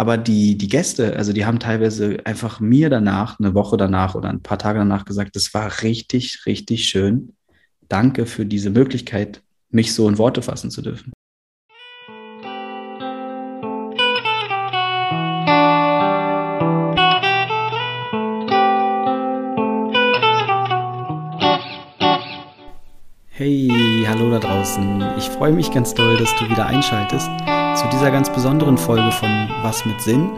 aber die, die Gäste, also die haben teilweise einfach mir danach, eine Woche danach oder ein paar Tage danach gesagt, das war richtig, richtig schön. Danke für diese Möglichkeit, mich so in Worte fassen zu dürfen. Hey, hallo da draußen. Ich freue mich ganz doll, dass du wieder einschaltest zu dieser ganz besonderen Folge von Was mit Sinn,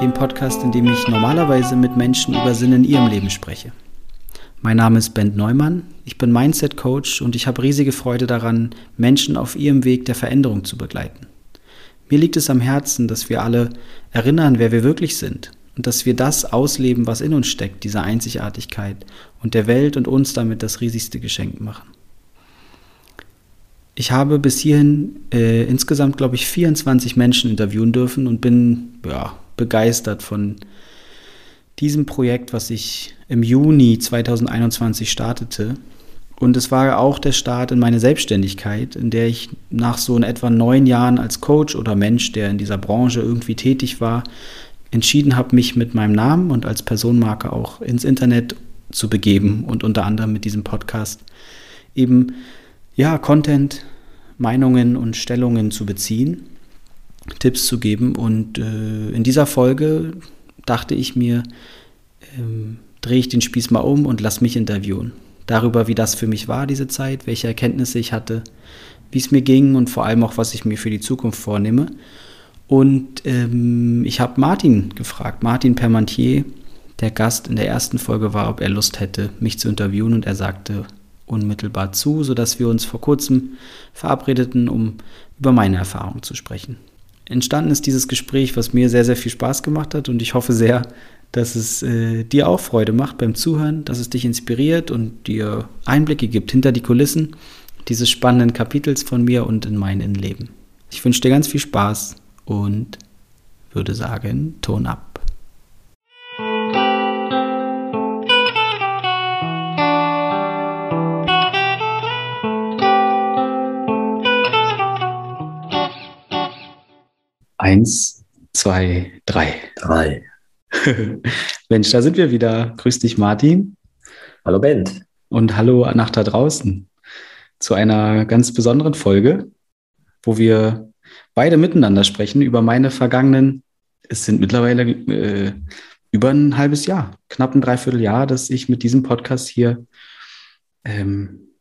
dem Podcast, in dem ich normalerweise mit Menschen über Sinn in ihrem Leben spreche. Mein Name ist Ben Neumann, ich bin Mindset Coach und ich habe riesige Freude daran, Menschen auf ihrem Weg der Veränderung zu begleiten. Mir liegt es am Herzen, dass wir alle erinnern, wer wir wirklich sind und dass wir das ausleben, was in uns steckt, diese Einzigartigkeit und der Welt und uns damit das riesigste Geschenk machen. Ich habe bis hierhin äh, insgesamt, glaube ich, 24 Menschen interviewen dürfen und bin ja, begeistert von diesem Projekt, was ich im Juni 2021 startete. Und es war auch der Start in meine Selbstständigkeit, in der ich nach so in etwa neun Jahren als Coach oder Mensch, der in dieser Branche irgendwie tätig war, entschieden habe, mich mit meinem Namen und als Personenmarke auch ins Internet zu begeben und unter anderem mit diesem Podcast eben ja, Content, Meinungen und Stellungen zu beziehen, Tipps zu geben. Und äh, in dieser Folge dachte ich mir, ähm, drehe ich den Spieß mal um und lass mich interviewen. Darüber, wie das für mich war, diese Zeit, welche Erkenntnisse ich hatte, wie es mir ging und vor allem auch, was ich mir für die Zukunft vornehme. Und ähm, ich habe Martin gefragt, Martin Permantier, der Gast in der ersten Folge war, ob er Lust hätte, mich zu interviewen. Und er sagte unmittelbar zu, sodass wir uns vor kurzem verabredeten, um über meine Erfahrungen zu sprechen. Entstanden ist dieses Gespräch, was mir sehr, sehr viel Spaß gemacht hat und ich hoffe sehr, dass es äh, dir auch Freude macht beim Zuhören, dass es dich inspiriert und dir Einblicke gibt hinter die Kulissen dieses spannenden Kapitels von mir und in mein Innenleben. Ich wünsche dir ganz viel Spaß und würde sagen, Ton ab. Eins, zwei, drei. Drei. Mensch, da sind wir wieder. Grüß dich, Martin. Hallo, Ben. Und hallo nach da draußen zu einer ganz besonderen Folge, wo wir beide miteinander sprechen über meine vergangenen, es sind mittlerweile äh, über ein halbes Jahr, knapp ein Dreivierteljahr, dass ich mit diesem Podcast hier ähm,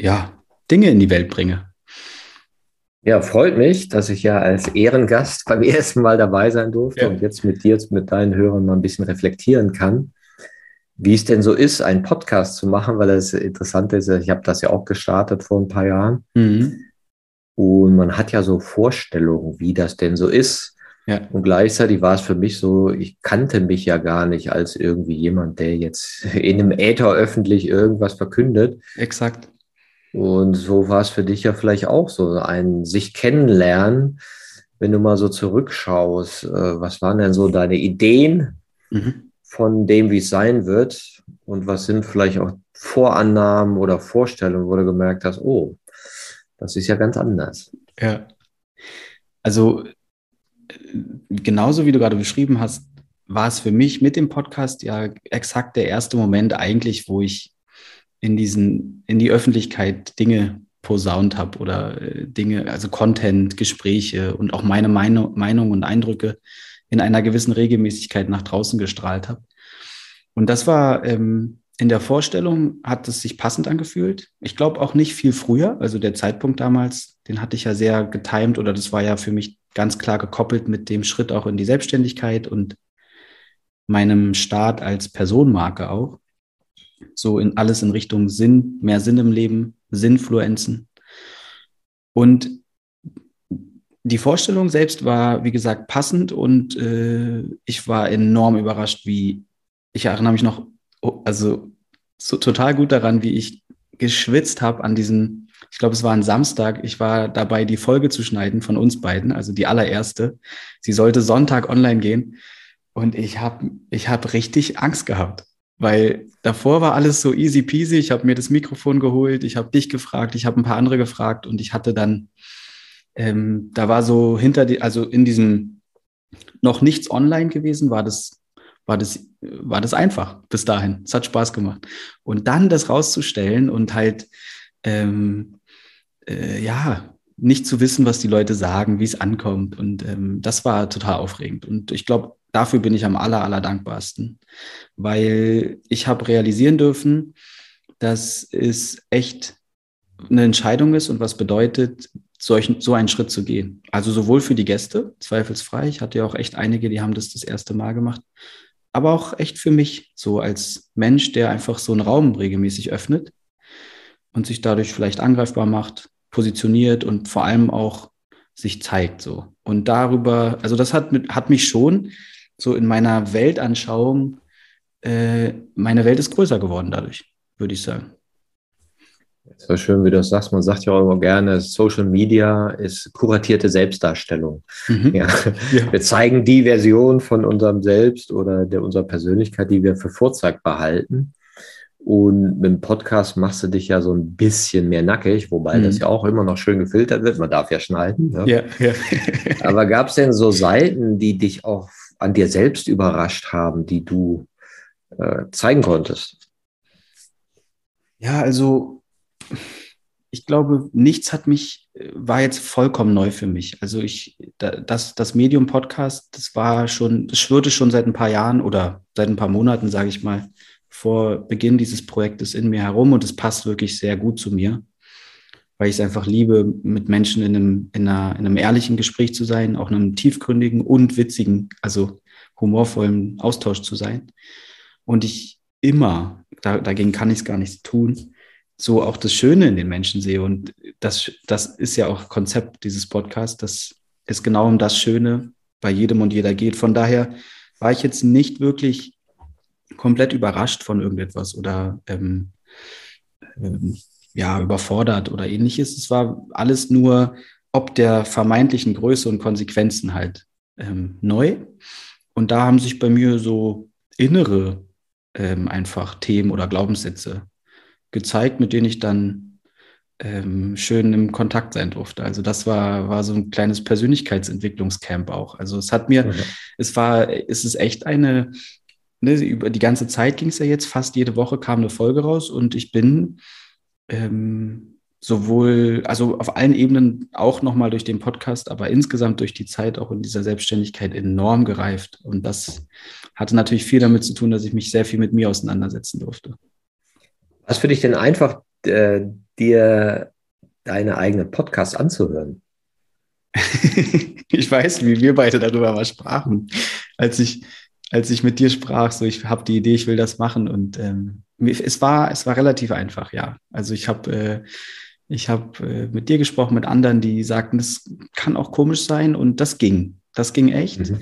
ja, Dinge in die Welt bringe. Ja, freut mich, dass ich ja als Ehrengast beim ersten Mal dabei sein durfte ja. und jetzt mit dir, mit deinen Hörern mal ein bisschen reflektieren kann, wie es denn so ist, einen Podcast zu machen, weil das Interessante ist, ich habe das ja auch gestartet vor ein paar Jahren. Mhm. Und man hat ja so Vorstellungen, wie das denn so ist. Ja. Und gleichzeitig war es für mich so, ich kannte mich ja gar nicht als irgendwie jemand, der jetzt in einem Äther öffentlich irgendwas verkündet. Exakt. Und so war es für dich ja vielleicht auch so ein sich kennenlernen, wenn du mal so zurückschaust. Äh, was waren denn so deine Ideen mhm. von dem, wie es sein wird? Und was sind vielleicht auch Vorannahmen oder Vorstellungen, wo du gemerkt hast, oh, das ist ja ganz anders. Ja. Also genauso wie du gerade beschrieben hast, war es für mich mit dem Podcast ja exakt der erste Moment eigentlich, wo ich in diesen, in die Öffentlichkeit Dinge posaunt habe oder äh, Dinge, also Content, Gespräche und auch meine Meinung, Meinung und Eindrücke in einer gewissen Regelmäßigkeit nach draußen gestrahlt habe. Und das war ähm, in der Vorstellung, hat es sich passend angefühlt. Ich glaube auch nicht viel früher. Also der Zeitpunkt damals, den hatte ich ja sehr getimt oder das war ja für mich ganz klar gekoppelt mit dem Schritt auch in die Selbstständigkeit und meinem Start als Personenmarke auch so in alles in Richtung Sinn, mehr Sinn im Leben, Sinnfluenzen. Und die Vorstellung selbst war, wie gesagt, passend und äh, ich war enorm überrascht, wie ich erinnere mich noch, oh, also so total gut daran, wie ich geschwitzt habe an diesem, ich glaube, es war ein Samstag. Ich war dabei, die Folge zu schneiden von uns beiden, also die allererste. Sie sollte Sonntag online gehen und ich habe ich hab richtig Angst gehabt. Weil davor war alles so easy peasy. Ich habe mir das Mikrofon geholt, ich habe dich gefragt, ich habe ein paar andere gefragt und ich hatte dann, ähm, da war so hinter die, also in diesem noch nichts online gewesen, war das, war das, war das einfach bis dahin. Es hat Spaß gemacht. Und dann das rauszustellen und halt, ähm, äh, ja, nicht zu wissen, was die Leute sagen, wie es ankommt. Und ähm, das war total aufregend. Und ich glaube, dafür bin ich am aller, aller dankbarsten, weil ich habe realisieren dürfen, dass es echt eine Entscheidung ist und was bedeutet, solch, so einen Schritt zu gehen. Also sowohl für die Gäste, zweifelsfrei. Ich hatte ja auch echt einige, die haben das das erste Mal gemacht. Aber auch echt für mich, so als Mensch, der einfach so einen Raum regelmäßig öffnet und sich dadurch vielleicht angreifbar macht, positioniert und vor allem auch sich zeigt so. Und darüber, also das hat, mit, hat mich schon so in meiner Weltanschauung, äh, meine Welt ist größer geworden dadurch, würde ich sagen. So schön, wie du das sagst. Man sagt ja auch immer gerne, Social Media ist kuratierte Selbstdarstellung. Mhm. Ja. ja. Wir zeigen die Version von unserem Selbst oder der unserer Persönlichkeit, die wir für vorzeigbar halten. Und mit dem Podcast machst du dich ja so ein bisschen mehr nackig, wobei mhm. das ja auch immer noch schön gefiltert wird. Man darf ja schneiden. Ne? Ja, ja. Aber gab es denn so Seiten, die dich auch an dir selbst überrascht haben, die du äh, zeigen konntest? Ja, also ich glaube, nichts hat mich, war jetzt vollkommen neu für mich. Also ich, das, das Medium Podcast, das war schon, das schwirrte schon seit ein paar Jahren oder seit ein paar Monaten, sage ich mal, vor Beginn dieses Projektes in mir herum und es passt wirklich sehr gut zu mir, weil ich es einfach liebe, mit Menschen in einem, in, einer, in einem ehrlichen Gespräch zu sein, auch in einem tiefgründigen und witzigen, also humorvollen Austausch zu sein. Und ich immer, da, dagegen kann ich es gar nicht tun, so auch das Schöne in den Menschen sehe. Und das, das ist ja auch Konzept dieses Podcasts, dass es genau um das Schöne bei jedem und jeder geht. Von daher war ich jetzt nicht wirklich komplett überrascht von irgendetwas oder ähm, ähm, ja, überfordert oder ähnliches. Es war alles nur ob der vermeintlichen Größe und Konsequenzen halt ähm, neu. Und da haben sich bei mir so innere ähm, einfach Themen oder Glaubenssätze gezeigt, mit denen ich dann ähm, schön im Kontakt sein durfte. Also das war, war so ein kleines Persönlichkeitsentwicklungscamp auch. Also es hat mir, mhm. es war, es ist echt eine, ne, über die ganze Zeit ging es ja jetzt, fast jede Woche kam eine Folge raus und ich bin ähm, sowohl, also auf allen Ebenen auch nochmal durch den Podcast, aber insgesamt durch die Zeit auch in dieser Selbstständigkeit enorm gereift. Und das hatte natürlich viel damit zu tun, dass ich mich sehr viel mit mir auseinandersetzen durfte. Was für dich denn einfach, äh, dir deine eigenen Podcasts anzuhören? ich weiß, wie wir beide darüber mal sprachen, als ich, als ich mit dir sprach, so ich habe die Idee, ich will das machen und ähm, es war, es war relativ einfach, ja. Also ich habe äh, ich habe äh, mit dir gesprochen, mit anderen, die sagten, das kann auch komisch sein und das ging. Das ging echt. Mhm.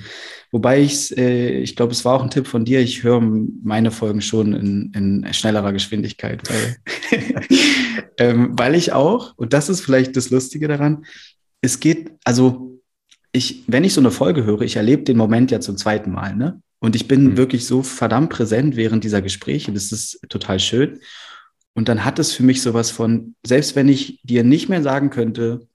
Wobei ich, äh, ich glaube, es war auch ein Tipp von dir, ich höre meine Folgen schon in, in schnellerer Geschwindigkeit, weil, ähm, weil ich auch, und das ist vielleicht das Lustige daran, es geht, also ich, wenn ich so eine Folge höre, ich erlebe den Moment ja zum zweiten Mal, ne? Und ich bin mhm. wirklich so verdammt präsent während dieser Gespräche. Das ist total schön. Und dann hat es für mich sowas von, selbst wenn ich dir nicht mehr sagen könnte,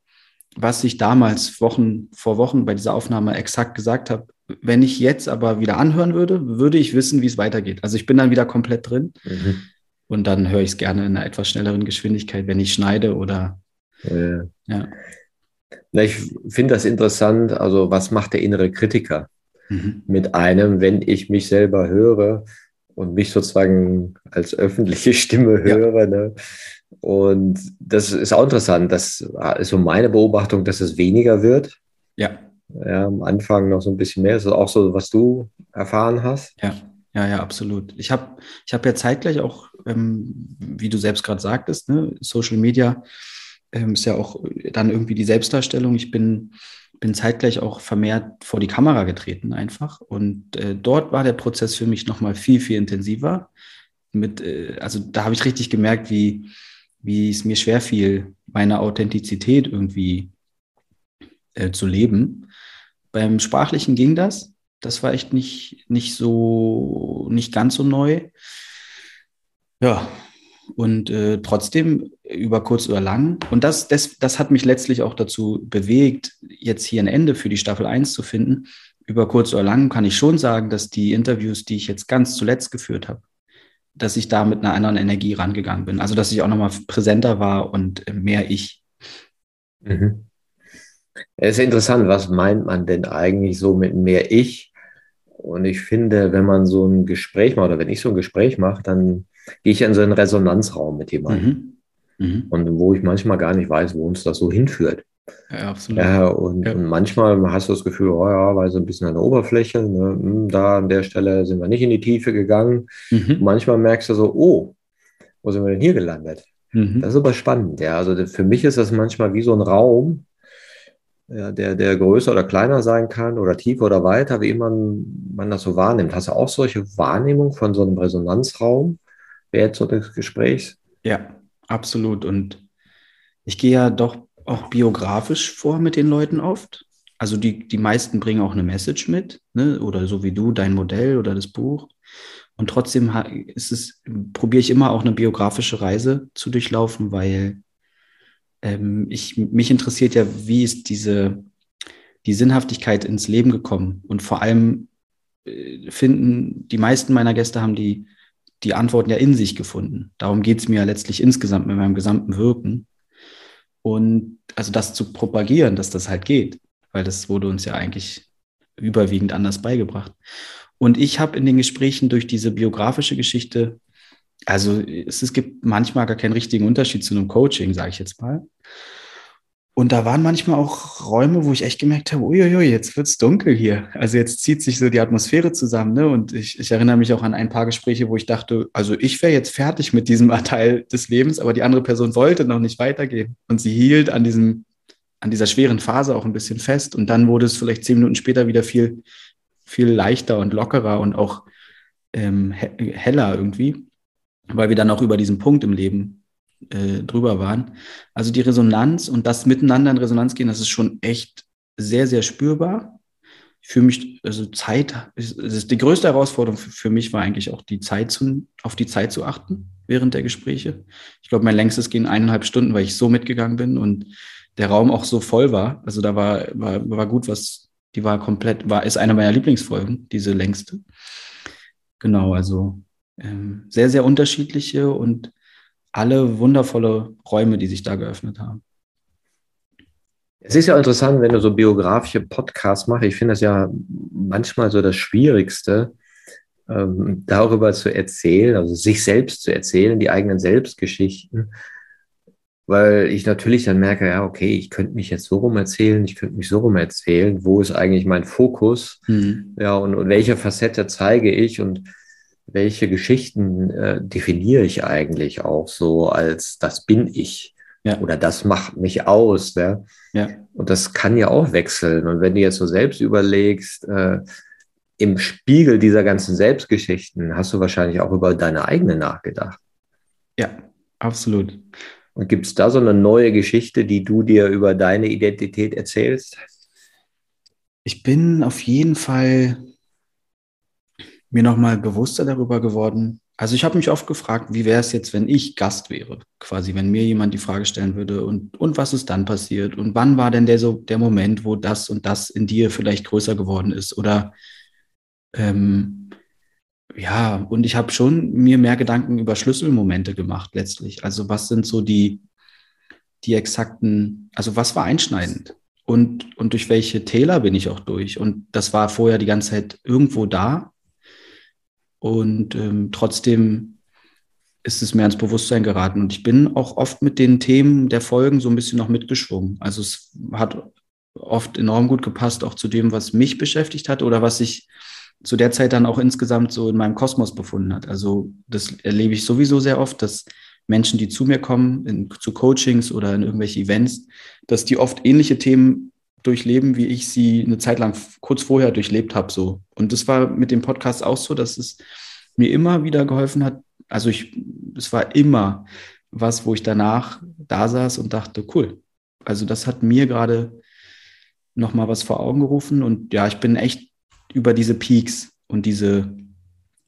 was ich damals Wochen vor Wochen bei dieser Aufnahme exakt gesagt habe. Wenn ich jetzt aber wieder anhören würde, würde ich wissen, wie es weitergeht. Also ich bin dann wieder komplett drin mhm. und dann höre ich es gerne in einer etwas schnelleren Geschwindigkeit, wenn ich schneide oder ja. ja. Na, ich finde das interessant. Also was macht der innere Kritiker mhm. mit einem, wenn ich mich selber höre und mich sozusagen als öffentliche Stimme höre? Ja. Ne? Und das ist auch interessant. Das ist so meine Beobachtung, dass es weniger wird. Ja. Ja, am Anfang noch so ein bisschen mehr. Das ist auch so, was du erfahren hast. Ja, ja, ja, absolut. Ich habe ich hab ja zeitgleich auch, ähm, wie du selbst gerade sagtest, ne, Social Media ähm, ist ja auch dann irgendwie die Selbstdarstellung. Ich bin, bin zeitgleich auch vermehrt vor die Kamera getreten einfach. Und äh, dort war der Prozess für mich nochmal viel, viel intensiver. Mit, äh, also da habe ich richtig gemerkt, wie, wie es mir schwer fiel, meine Authentizität irgendwie äh, zu leben. Beim Sprachlichen ging das. Das war echt nicht, nicht so, nicht ganz so neu. Ja, und äh, trotzdem über kurz oder lang. Und das, das, das hat mich letztlich auch dazu bewegt, jetzt hier ein Ende für die Staffel 1 zu finden, über kurz oder lang kann ich schon sagen, dass die Interviews, die ich jetzt ganz zuletzt geführt habe, dass ich da mit einer anderen Energie rangegangen bin. Also, dass ich auch nochmal präsenter war und mehr ich. Mhm. Es ist interessant, was meint man denn eigentlich so mit mehr ich? Und ich finde, wenn man so ein Gespräch macht oder wenn ich so ein Gespräch mache, dann gehe ich in so einen Resonanzraum mit jemandem. Mhm. Mhm. Und wo ich manchmal gar nicht weiß, wo uns das so hinführt. Ja, absolut. Ja, und, ja. und, manchmal hast du das Gefühl, oh ja, weil so ein bisschen an der Oberfläche, ne, hm, da an der Stelle sind wir nicht in die Tiefe gegangen. Mhm. Manchmal merkst du so, oh, wo sind wir denn hier gelandet? Mhm. Das ist aber spannend, ja. Also für mich ist das manchmal wie so ein Raum, ja, der, der größer oder kleiner sein kann oder tiefer oder weiter, wie immer man das so wahrnimmt. Hast du auch solche Wahrnehmung von so einem Resonanzraum während so des Gesprächs? Ja, absolut. Und ich gehe ja doch auch biografisch vor mit den Leuten oft. Also die, die meisten bringen auch eine Message mit, ne? oder so wie du, dein Modell oder das Buch. Und trotzdem ist es, probiere ich immer auch eine biografische Reise zu durchlaufen, weil ähm, ich, mich interessiert ja, wie ist diese, die Sinnhaftigkeit ins Leben gekommen. Und vor allem äh, finden, die meisten meiner Gäste haben die, die Antworten ja in sich gefunden. Darum geht es mir ja letztlich insgesamt mit meinem gesamten Wirken. Und also das zu propagieren, dass das halt geht, weil das wurde uns ja eigentlich überwiegend anders beigebracht. Und ich habe in den Gesprächen durch diese biografische Geschichte, also es, es gibt manchmal gar keinen richtigen Unterschied zu einem Coaching, sage ich jetzt mal. Und da waren manchmal auch Räume, wo ich echt gemerkt habe, uiuiui, jetzt wird's dunkel hier. Also jetzt zieht sich so die Atmosphäre zusammen. Ne? Und ich, ich erinnere mich auch an ein paar Gespräche, wo ich dachte, also ich wäre jetzt fertig mit diesem Teil des Lebens, aber die andere Person wollte noch nicht weitergehen. Und sie hielt an diesem, an dieser schweren Phase auch ein bisschen fest. Und dann wurde es vielleicht zehn Minuten später wieder viel, viel leichter und lockerer und auch ähm, heller irgendwie, weil wir dann auch über diesen Punkt im Leben äh, drüber waren. Also die Resonanz und das Miteinander in Resonanz gehen, das ist schon echt sehr, sehr spürbar. Fühle mich, also Zeit, ist, ist die größte Herausforderung für, für, mich war eigentlich auch die Zeit zu, auf die Zeit zu achten während der Gespräche. Ich glaube, mein längstes ging eineinhalb Stunden, weil ich so mitgegangen bin und der Raum auch so voll war. Also da war, war, war gut was, die war komplett, war, ist eine meiner Lieblingsfolgen, diese längste. Genau, also ähm, sehr, sehr unterschiedliche und alle wundervolle Räume, die sich da geöffnet haben. Es ist ja interessant, wenn du so biografische Podcasts machst. Ich finde das ja manchmal so das Schwierigste, ähm, darüber zu erzählen, also sich selbst zu erzählen, die eigenen Selbstgeschichten. Weil ich natürlich dann merke, ja, okay, ich könnte mich jetzt so rum erzählen, ich könnte mich so rum erzählen. Wo ist eigentlich mein Fokus? Mhm. Ja, und, und welche Facette zeige ich? Und welche Geschichten äh, definiere ich eigentlich auch so als das bin ich ja. oder das macht mich aus. Ja? ja? Und das kann ja auch wechseln. Und wenn du jetzt so selbst überlegst, äh, im Spiegel dieser ganzen Selbstgeschichten hast du wahrscheinlich auch über deine eigene nachgedacht. Ja, absolut. Und gibt es da so eine neue Geschichte, die du dir über deine Identität erzählst? Ich bin auf jeden Fall mir nochmal bewusster darüber geworden. Also ich habe mich oft gefragt, wie wäre es jetzt, wenn ich Gast wäre? Quasi, wenn mir jemand die Frage stellen würde und, und was ist dann passiert? Und wann war denn der so der Moment, wo das und das in dir vielleicht größer geworden ist? Oder ähm, ja, und ich habe schon mir mehr Gedanken über Schlüsselmomente gemacht letztlich. Also was sind so die, die exakten, also was war einschneidend? Und, und durch welche Täler bin ich auch durch? Und das war vorher die ganze Zeit irgendwo da, und ähm, trotzdem ist es mir ans Bewusstsein geraten. Und ich bin auch oft mit den Themen der Folgen so ein bisschen noch mitgeschwungen. Also es hat oft enorm gut gepasst, auch zu dem, was mich beschäftigt hat oder was sich zu der Zeit dann auch insgesamt so in meinem Kosmos befunden hat. Also das erlebe ich sowieso sehr oft, dass Menschen, die zu mir kommen, in, zu Coachings oder in irgendwelche Events, dass die oft ähnliche Themen durchleben, wie ich sie eine Zeit lang kurz vorher durchlebt habe. So. Und das war mit dem Podcast auch so, dass es mir immer wieder geholfen hat. Also ich, es war immer was, wo ich danach da saß und dachte, cool. Also das hat mir gerade nochmal was vor Augen gerufen. Und ja, ich bin echt über diese Peaks und diese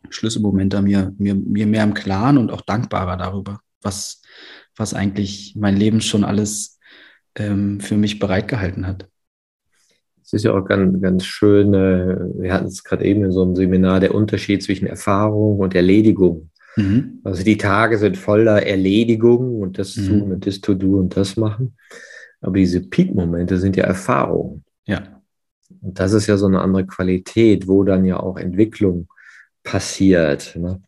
Schlüsselmomente mir, mir, mir mehr im Klaren und auch dankbarer darüber, was, was eigentlich mein Leben schon alles ähm, für mich bereitgehalten hat. Es ist ja auch ganz, ganz schön, äh, wir hatten es gerade eben in so einem Seminar, der Unterschied zwischen Erfahrung und Erledigung. Mhm. Also die Tage sind voller Erledigung und das mhm. tun und das to do und das machen. Aber diese Peak-Momente sind ja Erfahrungen. Ja. Und das ist ja so eine andere Qualität, wo dann ja auch Entwicklung passiert. Ne?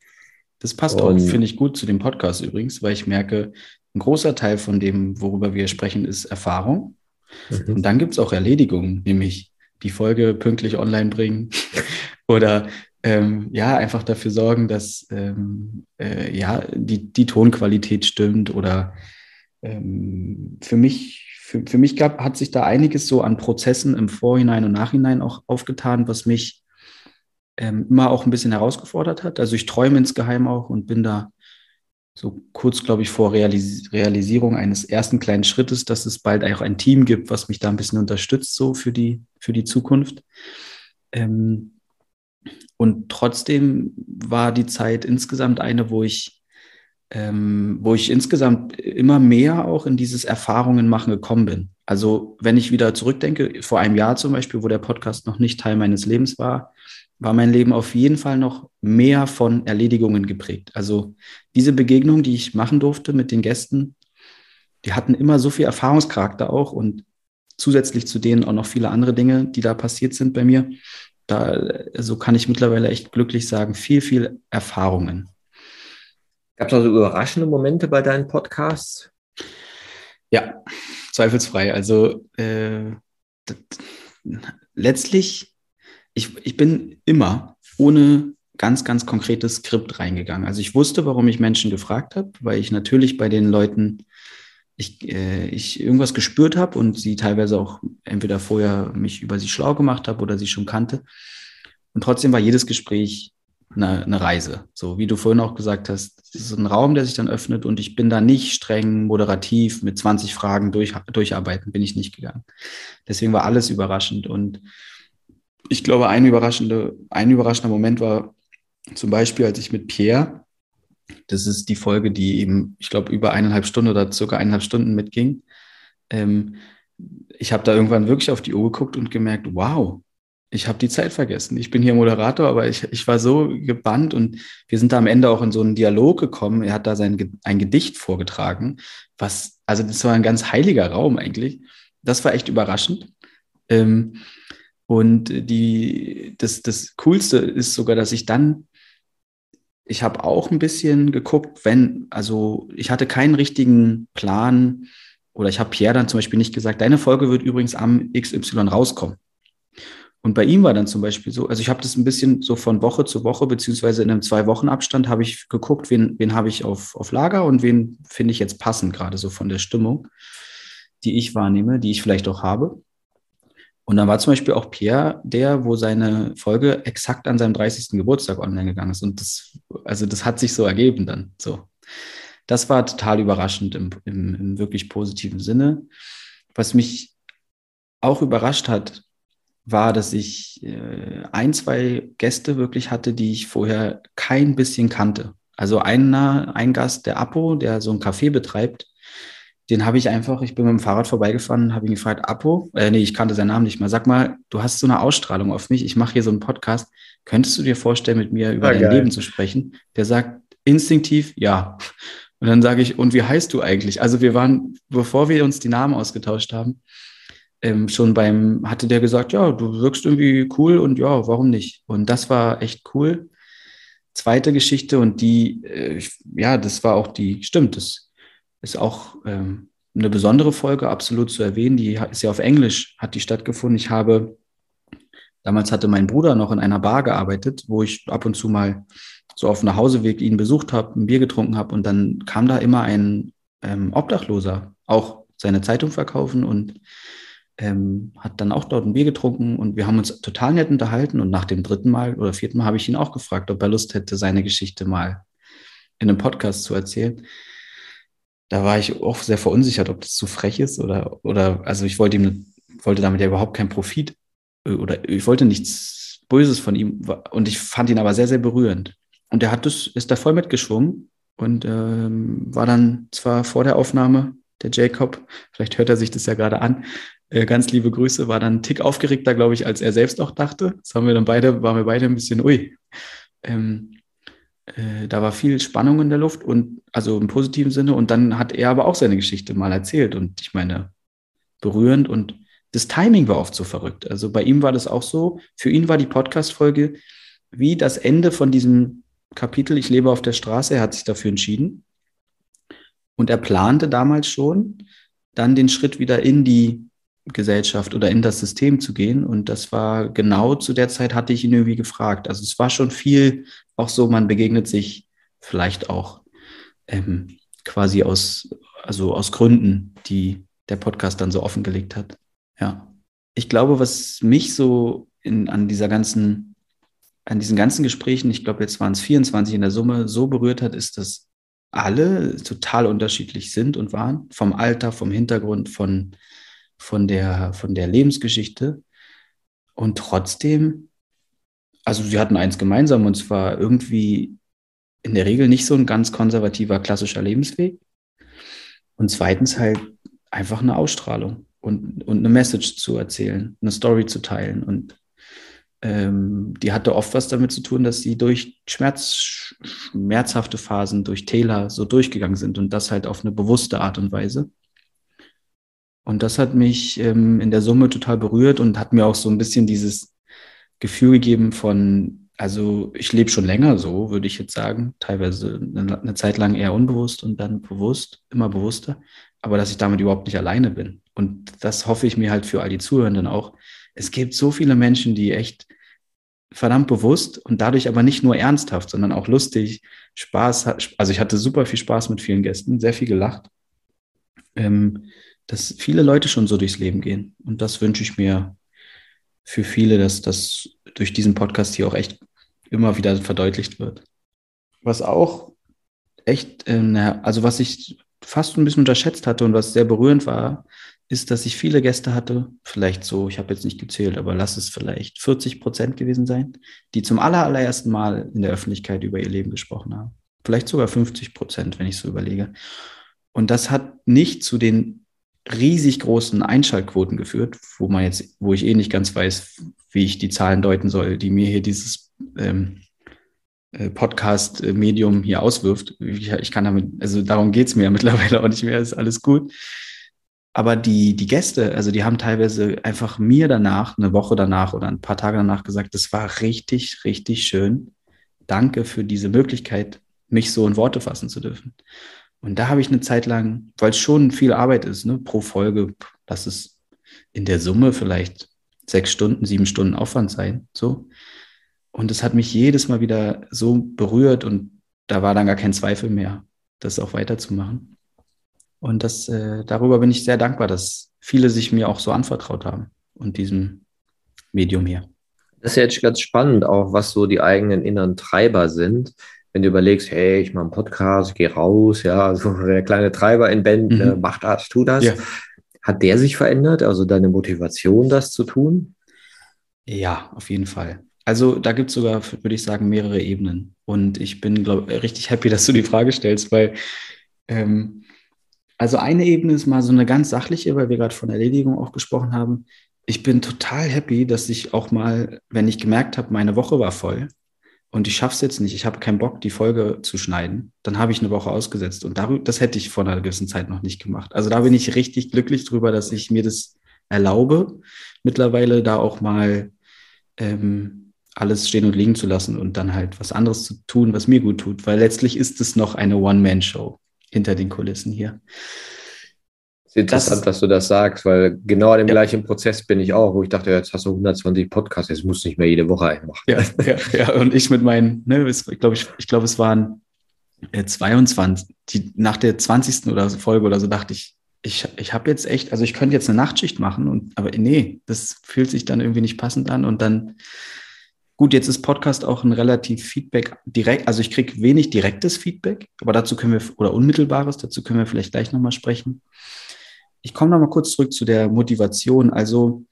Das passt und, auch, finde ich, gut zu dem Podcast übrigens, weil ich merke, ein großer Teil von dem, worüber wir sprechen, ist Erfahrung. Mhm. Und dann gibt es auch Erledigungen, nämlich die Folge pünktlich online bringen oder ähm, ja, einfach dafür sorgen, dass ähm, äh, ja, die, die Tonqualität stimmt oder ähm, für mich, für, für mich gab, hat sich da einiges so an Prozessen im Vorhinein und Nachhinein auch aufgetan, was mich ähm, immer auch ein bisschen herausgefordert hat. Also ich träume insgeheim auch und bin da so kurz, glaube ich, vor Realis Realisierung eines ersten kleinen Schrittes, dass es bald auch ein Team gibt, was mich da ein bisschen unterstützt, so für die, für die Zukunft. Ähm, und trotzdem war die Zeit insgesamt eine, wo ich, ähm, wo ich insgesamt immer mehr auch in dieses Erfahrungen machen gekommen bin. Also wenn ich wieder zurückdenke, vor einem Jahr zum Beispiel, wo der Podcast noch nicht Teil meines Lebens war, war mein Leben auf jeden Fall noch mehr von Erledigungen geprägt. Also diese Begegnung, die ich machen durfte mit den Gästen, die hatten immer so viel Erfahrungscharakter auch und zusätzlich zu denen auch noch viele andere Dinge, die da passiert sind bei mir. Da, so kann ich mittlerweile echt glücklich sagen, viel, viel Erfahrungen. Gab es also überraschende Momente bei deinen Podcasts? Ja, zweifelsfrei. Also äh, letztlich ich, ich bin immer ohne ganz, ganz konkretes Skript reingegangen. Also ich wusste, warum ich Menschen gefragt habe, weil ich natürlich bei den Leuten ich, äh, ich irgendwas gespürt habe und sie teilweise auch entweder vorher mich über sie schlau gemacht habe oder sie schon kannte. Und trotzdem war jedes Gespräch eine, eine Reise. So wie du vorhin auch gesagt hast, es ist ein Raum, der sich dann öffnet und ich bin da nicht streng moderativ mit 20 Fragen durch, durcharbeiten, bin ich nicht gegangen. Deswegen war alles überraschend und ich glaube, ein, überraschende, ein überraschender Moment war zum Beispiel, als ich mit Pierre, das ist die Folge, die eben, ich glaube, über eineinhalb Stunden oder circa eineinhalb Stunden mitging. Ähm, ich habe da irgendwann wirklich auf die Uhr geguckt und gemerkt, wow, ich habe die Zeit vergessen. Ich bin hier Moderator, aber ich, ich war so gebannt und wir sind da am Ende auch in so einen Dialog gekommen. Er hat da sein ein Gedicht vorgetragen, was, also das war ein ganz heiliger Raum eigentlich. Das war echt überraschend. Ähm, und die, das, das Coolste ist sogar, dass ich dann, ich habe auch ein bisschen geguckt, wenn, also ich hatte keinen richtigen Plan oder ich habe Pierre dann zum Beispiel nicht gesagt, deine Folge wird übrigens am XY rauskommen. Und bei ihm war dann zum Beispiel so, also ich habe das ein bisschen so von Woche zu Woche, beziehungsweise in einem Zwei-Wochen-Abstand habe ich geguckt, wen, wen habe ich auf, auf Lager und wen finde ich jetzt passend, gerade so von der Stimmung, die ich wahrnehme, die ich vielleicht auch habe. Und dann war zum Beispiel auch Pierre der, wo seine Folge exakt an seinem 30. Geburtstag online gegangen ist. Und das, also das hat sich so ergeben dann. So. Das war total überraschend im, im, im wirklich positiven Sinne. Was mich auch überrascht hat, war, dass ich äh, ein, zwei Gäste wirklich hatte, die ich vorher kein bisschen kannte. Also einer, ein Gast, der Apo, der so ein Café betreibt, den habe ich einfach, ich bin mit dem Fahrrad vorbeigefahren, habe ihn gefragt, Apo, äh, nee, ich kannte seinen Namen nicht mal. Sag mal, du hast so eine Ausstrahlung auf mich, ich mache hier so einen Podcast. Könntest du dir vorstellen, mit mir über War dein geil. Leben zu sprechen? Der sagt instinktiv ja. Und dann sage ich, und wie heißt du eigentlich? Also wir waren, bevor wir uns die Namen ausgetauscht haben, ähm, schon beim, hatte der gesagt, ja, du wirkst irgendwie cool und ja, warum nicht? Und das war echt cool. Zweite Geschichte und die, äh, ja, das war auch die, stimmt, das ist auch ähm, eine besondere Folge, absolut zu erwähnen. Die ist ja auf Englisch, hat die stattgefunden. Ich habe, damals hatte mein Bruder noch in einer Bar gearbeitet, wo ich ab und zu mal so auf dem Nachhauseweg ihn besucht habe, ein Bier getrunken habe und dann kam da immer ein ähm, Obdachloser, auch seine Zeitung verkaufen und ähm, hat dann auch dort ein Bier getrunken und wir haben uns total nett unterhalten und nach dem dritten Mal oder vierten Mal habe ich ihn auch gefragt, ob er Lust hätte, seine Geschichte mal in einem Podcast zu erzählen da war ich auch sehr verunsichert, ob das zu frech ist oder, oder also ich wollte ihm, wollte damit ja überhaupt keinen Profit äh, oder ich wollte nichts Böses von ihm und ich fand ihn aber sehr, sehr berührend. Und er hat das, ist da voll mitgeschwungen und ähm, war dann zwar vor der Aufnahme, der Jacob, vielleicht hört er sich das ja gerade an, Äh, ganz liebe Grüße, war dann ein Tick aufgeregter, glaube ich, als er selbst auch dachte. Das haben wir dann beide, waren wir beide ein bisschen, ui. Ähm, äh, da war viel Spannung in der Luft und also im positiven Sinne. Und dann hat er aber auch seine Geschichte mal erzählt. Und ich meine, berührend und das Timing war oft so verrückt. Also bei ihm war das auch so. Für ihn war die Podcast-Folge wie das Ende von diesem Kapitel Ich lebe auf der Straße. Er hat sich dafür entschieden. Und er plante damals schon, dann den Schritt wieder in die Gesellschaft oder in das System zu gehen. Und das war genau zu der Zeit, hatte ich ihn irgendwie gefragt. Also es war schon viel auch so, man begegnet sich vielleicht auch ähm, quasi aus, also aus Gründen, die der Podcast dann so offengelegt hat. Ja. Ich glaube, was mich so in, an dieser ganzen, an diesen ganzen Gesprächen, ich glaube, jetzt waren es 24 in der Summe, so berührt hat, ist, dass alle total unterschiedlich sind und waren, vom Alter, vom Hintergrund, von, von, der, von der Lebensgeschichte. Und trotzdem, also sie hatten eins gemeinsam, und zwar irgendwie in der Regel nicht so ein ganz konservativer, klassischer Lebensweg. Und zweitens halt einfach eine Ausstrahlung und, und eine Message zu erzählen, eine Story zu teilen. Und ähm, die hatte oft was damit zu tun, dass sie durch Schmerz, schmerzhafte Phasen, durch Täler so durchgegangen sind und das halt auf eine bewusste Art und Weise. Und das hat mich ähm, in der Summe total berührt und hat mir auch so ein bisschen dieses Gefühl gegeben von, also ich lebe schon länger so, würde ich jetzt sagen, teilweise eine, eine Zeit lang eher unbewusst und dann bewusst, immer bewusster, aber dass ich damit überhaupt nicht alleine bin. Und das hoffe ich mir halt für all die Zuhörenden auch. Es gibt so viele Menschen, die echt verdammt bewusst und dadurch aber nicht nur ernsthaft, sondern auch lustig, Spaß. Also ich hatte super viel Spaß mit vielen Gästen, sehr viel gelacht. Ähm, dass viele Leute schon so durchs Leben gehen. Und das wünsche ich mir für viele, dass das durch diesen Podcast hier auch echt immer wieder verdeutlicht wird. Was auch echt, äh, also was ich fast ein bisschen unterschätzt hatte und was sehr berührend war, ist, dass ich viele Gäste hatte, vielleicht so, ich habe jetzt nicht gezählt, aber lass es vielleicht 40 Prozent gewesen sein, die zum allerersten Mal in der Öffentlichkeit über ihr Leben gesprochen haben. Vielleicht sogar 50 Prozent, wenn ich so überlege. Und das hat nicht zu den riesig großen Einschaltquoten geführt, wo man jetzt, wo ich eh nicht ganz weiß, wie ich die Zahlen deuten soll, die mir hier dieses ähm, äh, Podcast-Medium hier auswirft. Ich, ich, kann damit, also darum geht's mir mittlerweile auch nicht mehr, ist alles gut. Aber die, die Gäste, also die haben teilweise einfach mir danach, eine Woche danach oder ein paar Tage danach gesagt, das war richtig, richtig schön. Danke für diese Möglichkeit, mich so in Worte fassen zu dürfen. Und da habe ich eine Zeit lang, weil es schon viel Arbeit ist, ne, pro Folge, lass es in der Summe vielleicht sechs Stunden, sieben Stunden Aufwand sein, so. Und es hat mich jedes Mal wieder so berührt und da war dann gar kein Zweifel mehr, das auch weiterzumachen. Und das, äh, darüber bin ich sehr dankbar, dass viele sich mir auch so anvertraut haben und diesem Medium hier. Das ist jetzt ganz spannend, auch was so die eigenen inneren Treiber sind. Wenn du überlegst, hey, ich mache einen Podcast, ich gehe raus, ja, so der kleine Treiber in Band, mhm. äh, mach das, tu das. Ja. Hat der sich verändert, also deine Motivation, das zu tun? Ja, auf jeden Fall. Also da gibt es sogar, würde ich sagen, mehrere Ebenen. Und ich bin, glaube richtig happy, dass du die Frage stellst, weil ähm, also eine Ebene ist mal so eine ganz sachliche, weil wir gerade von Erledigung auch gesprochen haben. Ich bin total happy, dass ich auch mal, wenn ich gemerkt habe, meine Woche war voll und ich schaffe es jetzt nicht, ich habe keinen Bock, die Folge zu schneiden, dann habe ich eine Woche ausgesetzt. Und darüber, das hätte ich vor einer gewissen Zeit noch nicht gemacht. Also da bin ich richtig glücklich drüber, dass ich mir das erlaube, mittlerweile da auch mal ähm, alles stehen und liegen zu lassen und dann halt was anderes zu tun, was mir gut tut. Weil letztlich ist es noch eine One-Man-Show hinter den Kulissen hier. Ist interessant, das, dass du das sagst, weil genau an dem ja. gleichen Prozess bin ich auch, wo ich dachte, jetzt hast du 120 Podcasts, jetzt musst du nicht mehr jede Woche einen machen. Ja, ja, ja. und ich mit meinen, ne, ich glaube, ich, ich, glaub, es waren 22, äh, die, nach der 20. oder so Folge oder so dachte ich, ich, ich habe jetzt echt, also ich könnte jetzt eine Nachtschicht machen, und, aber nee, das fühlt sich dann irgendwie nicht passend an und dann Gut, jetzt ist Podcast auch ein relativ Feedback direkt, also ich kriege wenig direktes Feedback, aber dazu können wir, oder unmittelbares, dazu können wir vielleicht gleich nochmal sprechen. Ich komme nochmal kurz zurück zu der Motivation. Also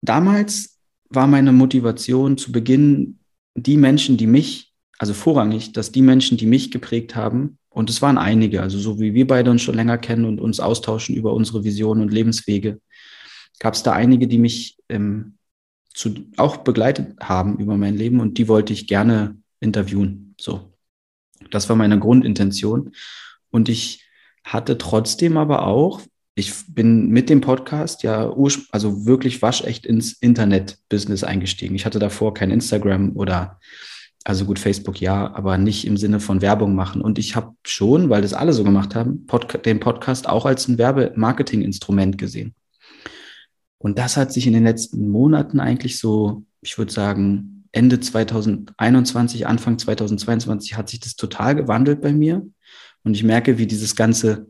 damals war meine Motivation zu Beginn die Menschen, die mich, also vorrangig, dass die Menschen, die mich geprägt haben, und es waren einige, also so wie wir beide uns schon länger kennen und uns austauschen über unsere Visionen und Lebenswege, gab es da einige, die mich ähm, zu, auch begleitet haben über mein Leben und die wollte ich gerne interviewen. So. Das war meine Grundintention. Und ich hatte trotzdem aber auch, ich bin mit dem Podcast ja also wirklich waschecht ins Internet-Business eingestiegen. Ich hatte davor kein Instagram oder also gut, Facebook ja, aber nicht im Sinne von Werbung machen. Und ich habe schon, weil das alle so gemacht haben, Podca den Podcast auch als ein Werbemarketing-Instrument gesehen. Und das hat sich in den letzten Monaten eigentlich so, ich würde sagen, Ende 2021, Anfang 2022 hat sich das total gewandelt bei mir. Und ich merke, wie dieses ganze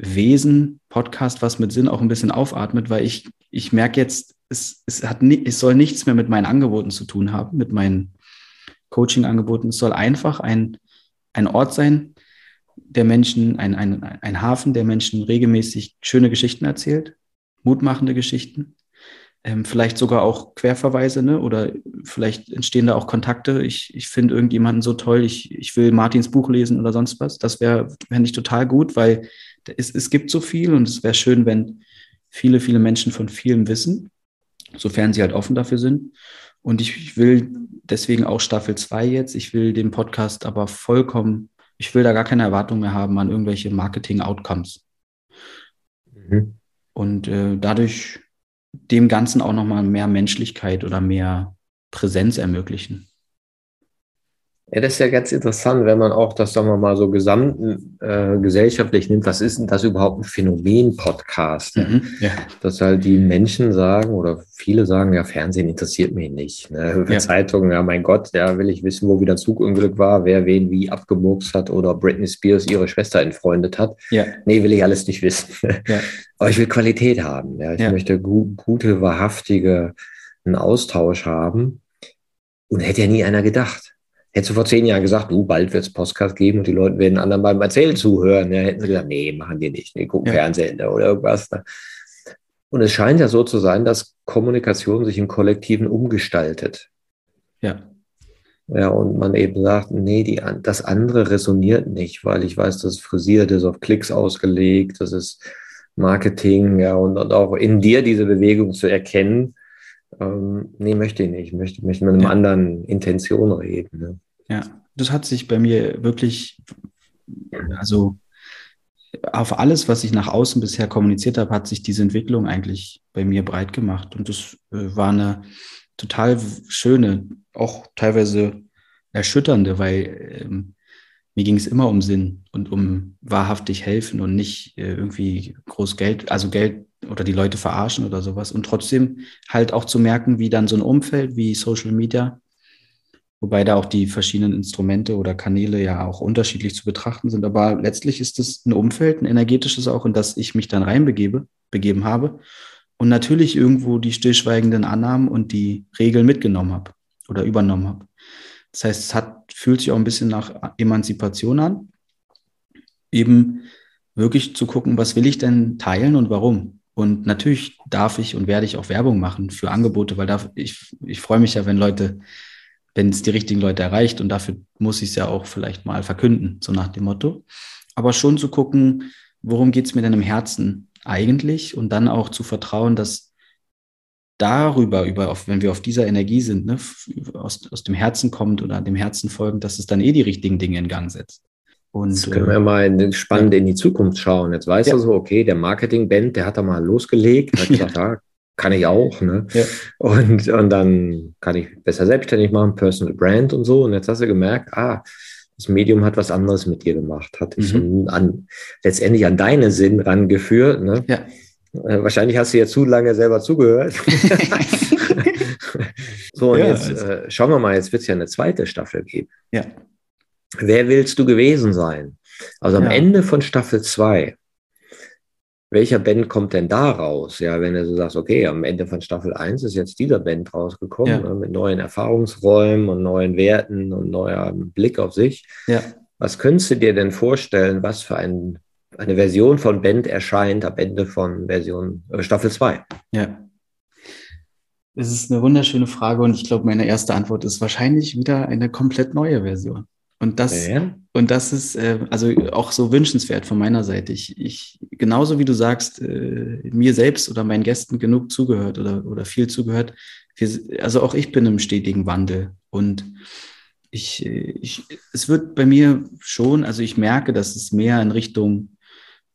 Wesen, Podcast, was mit Sinn auch ein bisschen aufatmet, weil ich, ich merke jetzt, es, es, hat es soll nichts mehr mit meinen Angeboten zu tun haben, mit meinen Coaching-Angeboten. Es soll einfach ein, ein Ort sein, der Menschen, ein, ein, ein Hafen, der Menschen regelmäßig schöne Geschichten erzählt, mutmachende Geschichten, ähm, vielleicht sogar auch Querverweise, ne? oder vielleicht entstehen da auch Kontakte. Ich, ich finde irgendjemanden so toll, ich, ich will Martins Buch lesen oder sonst was. Das wäre, fände ich total gut, weil es, es gibt so viel und es wäre schön, wenn viele, viele Menschen von vielem wissen, sofern sie halt offen dafür sind. Und ich will deswegen auch Staffel 2 jetzt. Ich will den Podcast aber vollkommen, ich will da gar keine Erwartung mehr haben an irgendwelche Marketing-Outcomes. Mhm. Und äh, dadurch dem Ganzen auch nochmal mehr Menschlichkeit oder mehr Präsenz ermöglichen. Ja, das ist ja ganz interessant, wenn man auch das, sagen wir mal, so gesamtgesellschaftlich äh, nimmt. Was ist denn das überhaupt ein Phänomen-Podcast? Mhm, ja. Dass halt die Menschen sagen oder viele sagen, ja, Fernsehen interessiert mich nicht. Ne? Ja. Zeitungen, ja, mein Gott, da will ich wissen, wo wieder Zugunglück war, wer wen wie abgemurkst hat oder Britney Spears ihre Schwester entfreundet hat. Ja. Nee, will ich alles nicht wissen. Ja. Aber ich will Qualität haben. Ja? Ich ja. möchte gu gute, wahrhaftige, einen Austausch haben. Und hätte ja nie einer gedacht. Hättest du vor zehn Jahren gesagt, du, bald wird es Podcast geben und die Leute werden anderen beim Erzählen zuhören, ja, hätten sie gesagt, nee, machen die nicht, nee, gucken ja. Fernsehen oder irgendwas. Ne? Und es scheint ja so zu sein, dass Kommunikation sich im Kollektiven umgestaltet. Ja. Ja, und man eben sagt, nee, die, das andere resoniert nicht, weil ich weiß, das ist frisiert, das ist auf Klicks ausgelegt, das ist Marketing, ja, und, und auch in dir diese Bewegung zu erkennen, ähm, nee, möchte ich nicht. Ich möchte, möchte mit einer ja. anderen Intention reden. Ne? Ja, das hat sich bei mir wirklich, also auf alles, was ich nach außen bisher kommuniziert habe, hat sich diese Entwicklung eigentlich bei mir breit gemacht. Und das äh, war eine total schöne, auch teilweise erschütternde, weil ähm, mir ging es immer um Sinn und um wahrhaftig helfen und nicht äh, irgendwie groß Geld, also Geld oder die Leute verarschen oder sowas. Und trotzdem halt auch zu merken, wie dann so ein Umfeld wie Social Media, wobei da auch die verschiedenen Instrumente oder Kanäle ja auch unterschiedlich zu betrachten sind. Aber letztlich ist es ein Umfeld, ein energetisches auch, in das ich mich dann reinbegebe, begeben habe. Und natürlich irgendwo die stillschweigenden Annahmen und die Regeln mitgenommen habe oder übernommen habe. Das heißt, es hat, fühlt sich auch ein bisschen nach Emanzipation an. Eben wirklich zu gucken, was will ich denn teilen und warum? Und natürlich darf ich und werde ich auch Werbung machen für Angebote, weil da, ich, ich freue mich ja, wenn Leute, wenn es die richtigen Leute erreicht und dafür muss ich es ja auch vielleicht mal verkünden, so nach dem Motto. Aber schon zu gucken, worum geht es mir denn im Herzen eigentlich und dann auch zu vertrauen, dass darüber, über, wenn wir auf dieser Energie sind, ne, aus, aus dem Herzen kommt oder dem Herzen folgend, dass es dann eh die richtigen Dinge in Gang setzt. Und, Jetzt können wir äh, mal spannend ja. in die Zukunft schauen. Jetzt weißt ja. du so, okay, der Marketing-Band, der hat da mal losgelegt, hat gesagt, ja. ja kann ich auch. Ne? Ja. Und, und dann kann ich besser selbstständig machen, Personal Brand und so. Und jetzt hast du gemerkt, ah, das Medium hat was anderes mit dir gemacht, hat dich mhm. an, letztendlich an deinen Sinn rangeführt. Ne? Ja. Äh, wahrscheinlich hast du ja zu lange selber zugehört. so, und ja, jetzt also. äh, schauen wir mal, jetzt wird es ja eine zweite Staffel geben. Ja wer willst du gewesen sein? Also am ja. Ende von Staffel 2, welcher Band kommt denn da raus? Ja, wenn du so sagst, okay, am Ende von Staffel 1 ist jetzt dieser Band rausgekommen, ja. ne, mit neuen Erfahrungsräumen und neuen Werten und neuer Blick auf sich. Ja. Was könntest du dir denn vorstellen, was für ein, eine Version von Band erscheint am Ende von Version äh, Staffel 2? Ja. Es ist eine wunderschöne Frage und ich glaube, meine erste Antwort ist wahrscheinlich wieder eine komplett neue Version. Und das, ja. und das ist äh, also auch so wünschenswert von meiner Seite. Ich, ich genauso wie du sagst, äh, mir selbst oder meinen Gästen genug zugehört oder, oder viel zugehört. Wir, also auch ich bin im stetigen Wandel und ich, ich, es wird bei mir schon, also ich merke, dass es mehr in Richtung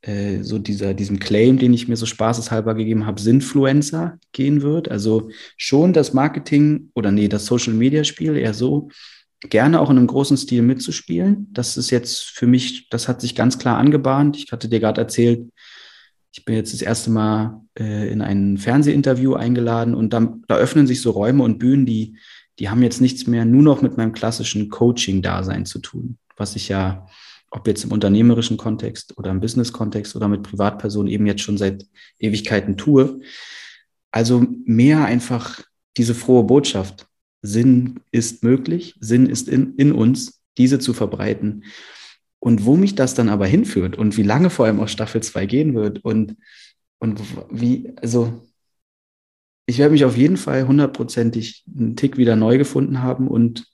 äh, so dieser, diesem Claim, den ich mir so spaßeshalber gegeben habe, Sinfluencer gehen wird. Also schon das Marketing oder nee, das Social Media Spiel eher so, gerne auch in einem großen Stil mitzuspielen. Das ist jetzt für mich, das hat sich ganz klar angebahnt. Ich hatte dir gerade erzählt, ich bin jetzt das erste Mal äh, in ein Fernsehinterview eingeladen und dann, da öffnen sich so Räume und Bühnen, die, die haben jetzt nichts mehr nur noch mit meinem klassischen Coaching-Dasein zu tun, was ich ja, ob jetzt im unternehmerischen Kontext oder im Business-Kontext oder mit Privatpersonen eben jetzt schon seit Ewigkeiten tue. Also mehr einfach diese frohe Botschaft. Sinn ist möglich, Sinn ist in, in uns, diese zu verbreiten. Und wo mich das dann aber hinführt und wie lange vor allem auch Staffel 2 gehen wird und, und wie, also ich werde mich auf jeden Fall hundertprozentig einen Tick wieder neu gefunden haben und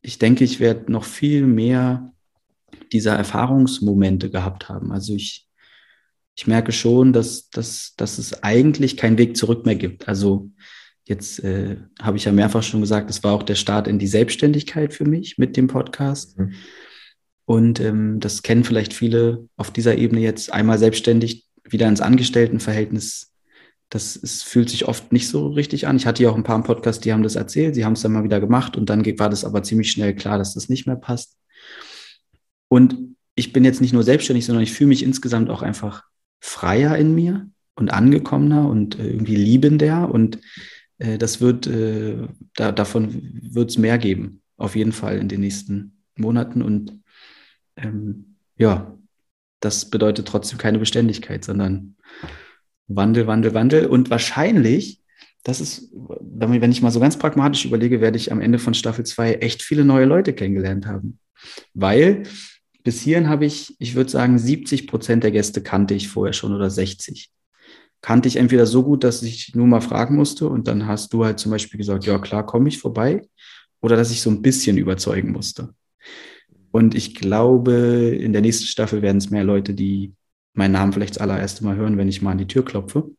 ich denke, ich werde noch viel mehr dieser Erfahrungsmomente gehabt haben. Also ich, ich merke schon, dass, dass, dass es eigentlich keinen Weg zurück mehr gibt. Also Jetzt äh, habe ich ja mehrfach schon gesagt, es war auch der Start in die Selbstständigkeit für mich mit dem Podcast. Mhm. Und ähm, das kennen vielleicht viele auf dieser Ebene jetzt einmal selbstständig wieder ins Angestelltenverhältnis. Das ist, fühlt sich oft nicht so richtig an. Ich hatte ja auch ein paar im Podcast, die haben das erzählt, sie haben es dann mal wieder gemacht und dann war das aber ziemlich schnell klar, dass das nicht mehr passt. Und ich bin jetzt nicht nur selbstständig, sondern ich fühle mich insgesamt auch einfach freier in mir und angekommener und äh, irgendwie liebender und äh, das wird, äh, da, davon wird es mehr geben, auf jeden Fall in den nächsten Monaten. Und ähm, ja, das bedeutet trotzdem keine Beständigkeit, sondern Wandel, Wandel, Wandel. Und wahrscheinlich, das ist, wenn ich mal so ganz pragmatisch überlege, werde ich am Ende von Staffel 2 echt viele neue Leute kennengelernt haben. Weil bis hierhin habe ich, ich würde sagen, 70 Prozent der Gäste kannte ich vorher schon oder 60 kannte ich entweder so gut, dass ich nur mal fragen musste und dann hast du halt zum Beispiel gesagt, ja klar, komme ich vorbei, oder dass ich so ein bisschen überzeugen musste. Und ich glaube, in der nächsten Staffel werden es mehr Leute, die meinen Namen vielleicht das allererste Mal hören, wenn ich mal an die Tür klopfe.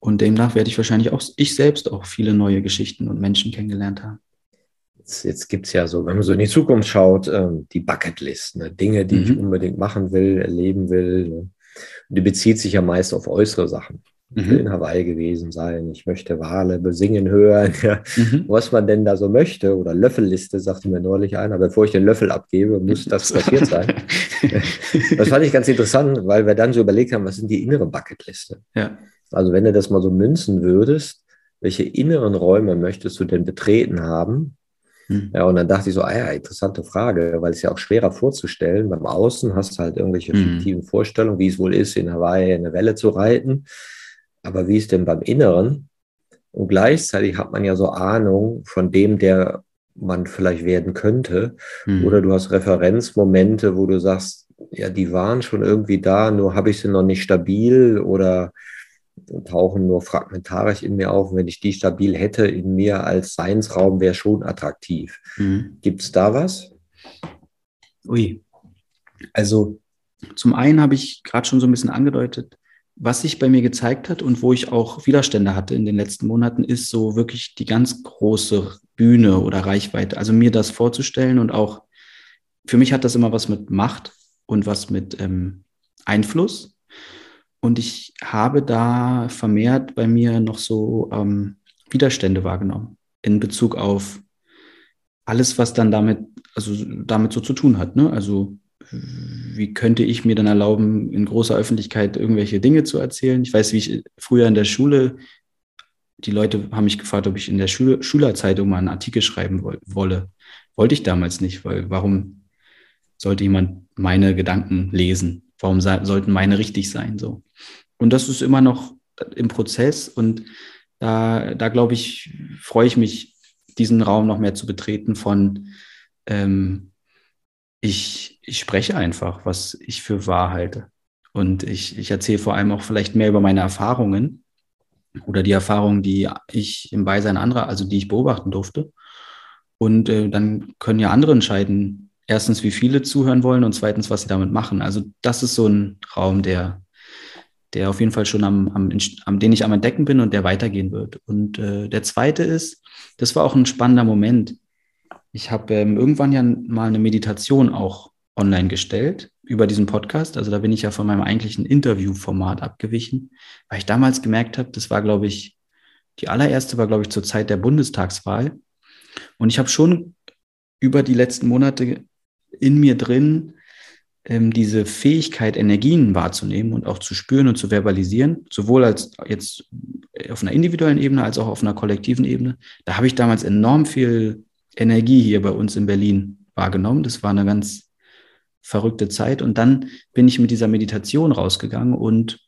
Und demnach werde ich wahrscheinlich auch, ich selbst auch viele neue Geschichten und Menschen kennengelernt haben. Jetzt, jetzt gibt es ja so, wenn man so in die Zukunft schaut, ähm, die Bucketlist, ne? Dinge, die mhm. ich unbedingt machen will, erleben will. Ne? Die bezieht sich ja meist auf äußere Sachen. Ich will mhm. in Hawaii gewesen sein, ich möchte Wale besingen hören, ja. mhm. was man denn da so möchte. Oder Löffelliste, sagte mir neulich einer, bevor ich den Löffel abgebe, muss das passiert sein. das fand ich ganz interessant, weil wir dann so überlegt haben, was sind die innere Bucketliste? Ja. Also wenn du das mal so münzen würdest, welche inneren Räume möchtest du denn betreten haben, hm. Ja, und dann dachte ich so, ah ja, interessante Frage, weil es ja auch schwerer vorzustellen. Beim Außen hast du halt irgendwelche hm. fiktiven Vorstellungen, wie es wohl ist, in Hawaii eine Welle zu reiten. Aber wie ist denn beim Inneren? Und gleichzeitig hat man ja so Ahnung von dem, der man vielleicht werden könnte. Hm. Oder du hast Referenzmomente, wo du sagst, ja, die waren schon irgendwie da, nur habe ich sie noch nicht stabil oder tauchen nur fragmentarisch in mir auf. Und wenn ich die stabil hätte in mir als Seinsraum, wäre schon attraktiv. Mhm. Gibt es da was? Ui. Also zum einen habe ich gerade schon so ein bisschen angedeutet, was sich bei mir gezeigt hat und wo ich auch Widerstände hatte in den letzten Monaten, ist so wirklich die ganz große Bühne oder Reichweite. Also mir das vorzustellen und auch, für mich hat das immer was mit Macht und was mit ähm, Einfluss. Und ich habe da vermehrt bei mir noch so ähm, Widerstände wahrgenommen in Bezug auf alles, was dann damit, also damit so zu tun hat. Ne? Also wie könnte ich mir dann erlauben, in großer Öffentlichkeit irgendwelche Dinge zu erzählen? Ich weiß, wie ich früher in der Schule, die Leute haben mich gefragt, ob ich in der Schule, Schülerzeitung mal einen Artikel schreiben wolle. Wollte ich damals nicht, weil warum sollte jemand meine Gedanken lesen? Warum sollten meine richtig sein? So. Und das ist immer noch im Prozess und da, da glaube ich, freue ich mich, diesen Raum noch mehr zu betreten von ähm, ich, ich spreche einfach, was ich für wahr halte. Und ich, ich erzähle vor allem auch vielleicht mehr über meine Erfahrungen oder die Erfahrungen, die ich im Beisein anderer, also die ich beobachten durfte. Und äh, dann können ja andere entscheiden, erstens, wie viele zuhören wollen und zweitens, was sie damit machen. Also das ist so ein Raum, der, der auf jeden Fall schon am, am, am den ich am Entdecken bin und der weitergehen wird. Und äh, der zweite ist, das war auch ein spannender Moment. Ich habe ähm, irgendwann ja mal eine Meditation auch online gestellt über diesen Podcast. Also da bin ich ja von meinem eigentlichen Interviewformat abgewichen, weil ich damals gemerkt habe, das war, glaube ich, die allererste war, glaube ich, zur Zeit der Bundestagswahl. Und ich habe schon über die letzten Monate in mir drin ähm, diese Fähigkeit, Energien wahrzunehmen und auch zu spüren und zu verbalisieren, sowohl als jetzt auf einer individuellen Ebene als auch auf einer kollektiven Ebene. Da habe ich damals enorm viel Energie hier bei uns in Berlin wahrgenommen. Das war eine ganz verrückte Zeit. Und dann bin ich mit dieser Meditation rausgegangen und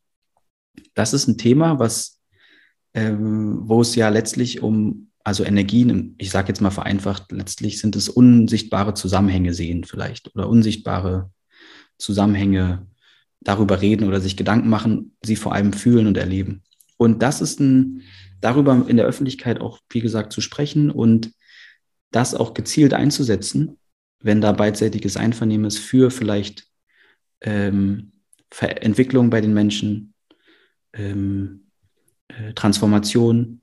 das ist ein Thema, was, ähm, wo es ja letztlich um, also Energien, ich sage jetzt mal vereinfacht, letztlich sind es unsichtbare Zusammenhänge sehen vielleicht oder unsichtbare Zusammenhänge darüber reden oder sich Gedanken machen, sie vor allem fühlen und erleben. Und das ist ein, darüber in der Öffentlichkeit auch, wie gesagt, zu sprechen und das auch gezielt einzusetzen, wenn da beidseitiges Einvernehmen ist für vielleicht ähm, Entwicklung bei den Menschen, ähm, äh, Transformation.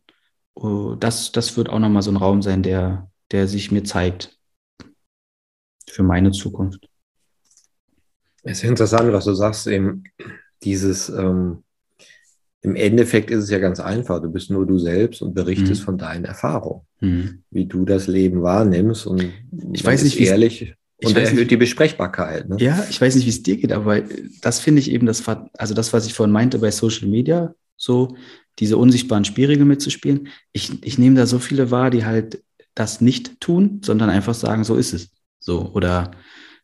Oh, das, das wird auch nochmal so ein Raum sein, der, der sich mir zeigt für meine Zukunft. Es ist interessant, was du sagst, eben dieses ähm, im Endeffekt ist es ja ganz einfach. Du bist nur du selbst und berichtest mhm. von deinen Erfahrungen, mhm. wie du das Leben wahrnimmst. Und ich weiß nicht, ehrlich. Und erhöht nicht, die Besprechbarkeit. Ne? Ja, ich weiß nicht, wie es dir geht, aber das finde ich eben das, also das, was ich vorhin meinte bei Social Media, so diese unsichtbaren Spielregeln mitzuspielen. Ich, ich nehme da so viele wahr, die halt das nicht tun, sondern einfach sagen, so ist es. So, oder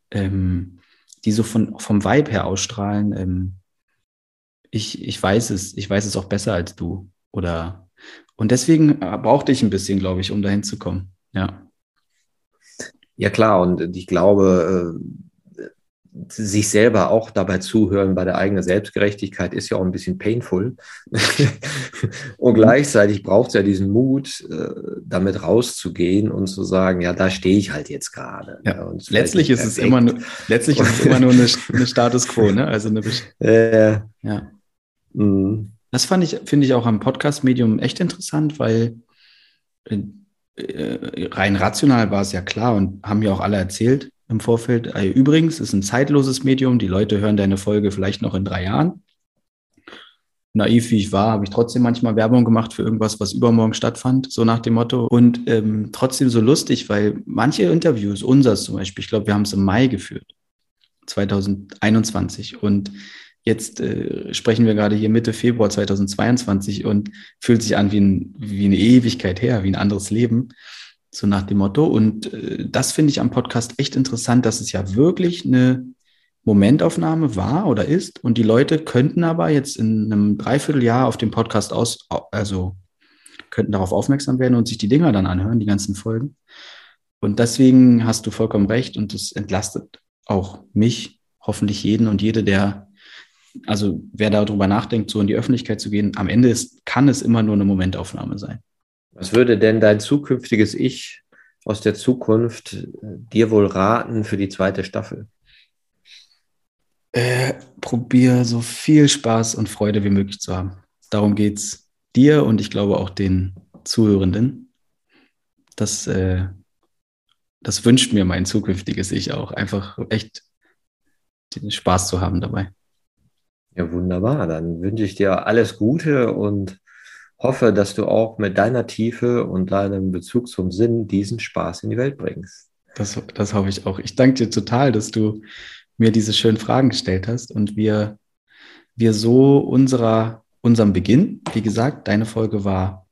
ähm, die so von, vom Vibe her ausstrahlen. Ähm, ich, ich weiß es, ich weiß es auch besser als du. Oder und deswegen äh, brauchte ich ein bisschen, glaube ich, um dahin zu kommen. Ja. Ja, klar, und ich glaube, äh, sich selber auch dabei zuhören bei der eigenen Selbstgerechtigkeit ist ja auch ein bisschen painful. und gleichzeitig braucht es ja diesen Mut, äh, damit rauszugehen und zu sagen, ja, da stehe ich halt jetzt gerade. Ja. Und letztlich ist es immer nur, letztlich ist es immer nur eine, eine Status quo, ne? Also eine äh, ja. Mhm. Das fand ich, finde ich auch am Podcast-Medium echt interessant, weil äh, äh, rein rational war es ja klar und haben ja auch alle erzählt im Vorfeld. Äh, übrigens ist ein zeitloses Medium. Die Leute hören deine Folge vielleicht noch in drei Jahren. Naiv wie ich war, habe ich trotzdem manchmal Werbung gemacht für irgendwas, was übermorgen stattfand, so nach dem Motto. Und ähm, trotzdem so lustig, weil manche Interviews, unseres zum Beispiel, ich glaube, wir haben es im Mai geführt, 2021. Und Jetzt äh, sprechen wir gerade hier Mitte Februar 2022 und fühlt sich an wie, ein, wie eine Ewigkeit her, wie ein anderes Leben, so nach dem Motto. Und äh, das finde ich am Podcast echt interessant, dass es ja wirklich eine Momentaufnahme war oder ist. Und die Leute könnten aber jetzt in einem Dreivierteljahr auf dem Podcast aus, also könnten darauf aufmerksam werden und sich die Dinger dann anhören, die ganzen Folgen. Und deswegen hast du vollkommen recht und das entlastet auch mich, hoffentlich jeden und jede, der also wer darüber nachdenkt, so in die Öffentlichkeit zu gehen, am Ende ist, kann es immer nur eine Momentaufnahme sein. Was würde denn dein zukünftiges Ich aus der Zukunft äh, dir wohl raten für die zweite Staffel? Äh, probier so viel Spaß und Freude wie möglich zu haben. Darum geht es dir und ich glaube auch den Zuhörenden. Das, äh, das wünscht mir mein zukünftiges Ich auch. Einfach echt den Spaß zu haben dabei. Ja, wunderbar. Dann wünsche ich dir alles Gute und hoffe, dass du auch mit deiner Tiefe und deinem Bezug zum Sinn diesen Spaß in die Welt bringst. Das, das hoffe ich auch. Ich danke dir total, dass du mir diese schönen Fragen gestellt hast und wir, wir so unserer, unserem Beginn, wie gesagt, deine Folge war,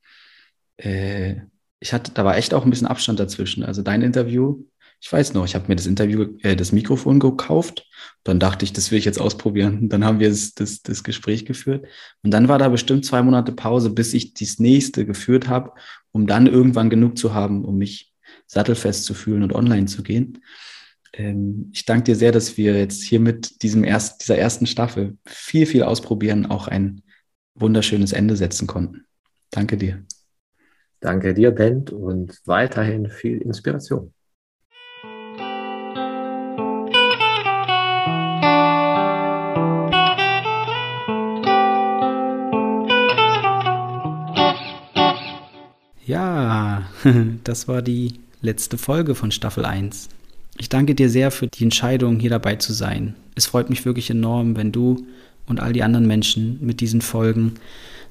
äh, ich hatte, da war echt auch ein bisschen Abstand dazwischen. Also dein Interview ich weiß noch, ich habe mir das Interview, äh, das Mikrofon gekauft. Dann dachte ich, das will ich jetzt ausprobieren. Dann haben wir das, das, das Gespräch geführt. Und dann war da bestimmt zwei Monate Pause, bis ich das nächste geführt habe, um dann irgendwann genug zu haben, um mich sattelfest zu fühlen und online zu gehen. Ähm, ich danke dir sehr, dass wir jetzt hier mit diesem erst, dieser ersten Staffel viel, viel ausprobieren, auch ein wunderschönes Ende setzen konnten. Danke dir. Danke dir, Bent, und weiterhin viel Inspiration. das war die letzte Folge von Staffel 1. Ich danke dir sehr für die Entscheidung, hier dabei zu sein. Es freut mich wirklich enorm, wenn du und all die anderen Menschen mit diesen Folgen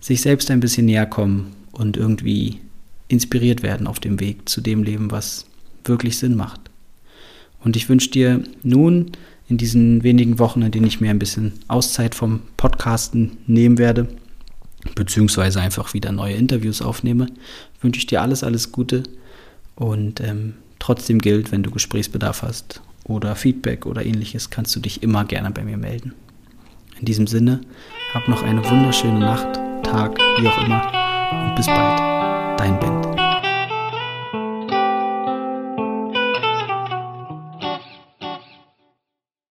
sich selbst ein bisschen näher kommen und irgendwie inspiriert werden auf dem Weg zu dem Leben, was wirklich Sinn macht. Und ich wünsche dir nun in diesen wenigen Wochen, in denen ich mir ein bisschen Auszeit vom Podcasten nehmen werde, beziehungsweise einfach wieder neue Interviews aufnehme, wünsche ich dir alles, alles Gute. Und ähm, trotzdem gilt, wenn du Gesprächsbedarf hast oder Feedback oder ähnliches, kannst du dich immer gerne bei mir melden. In diesem Sinne, hab noch eine wunderschöne Nacht, Tag, wie auch immer und bis bald. Dein Band.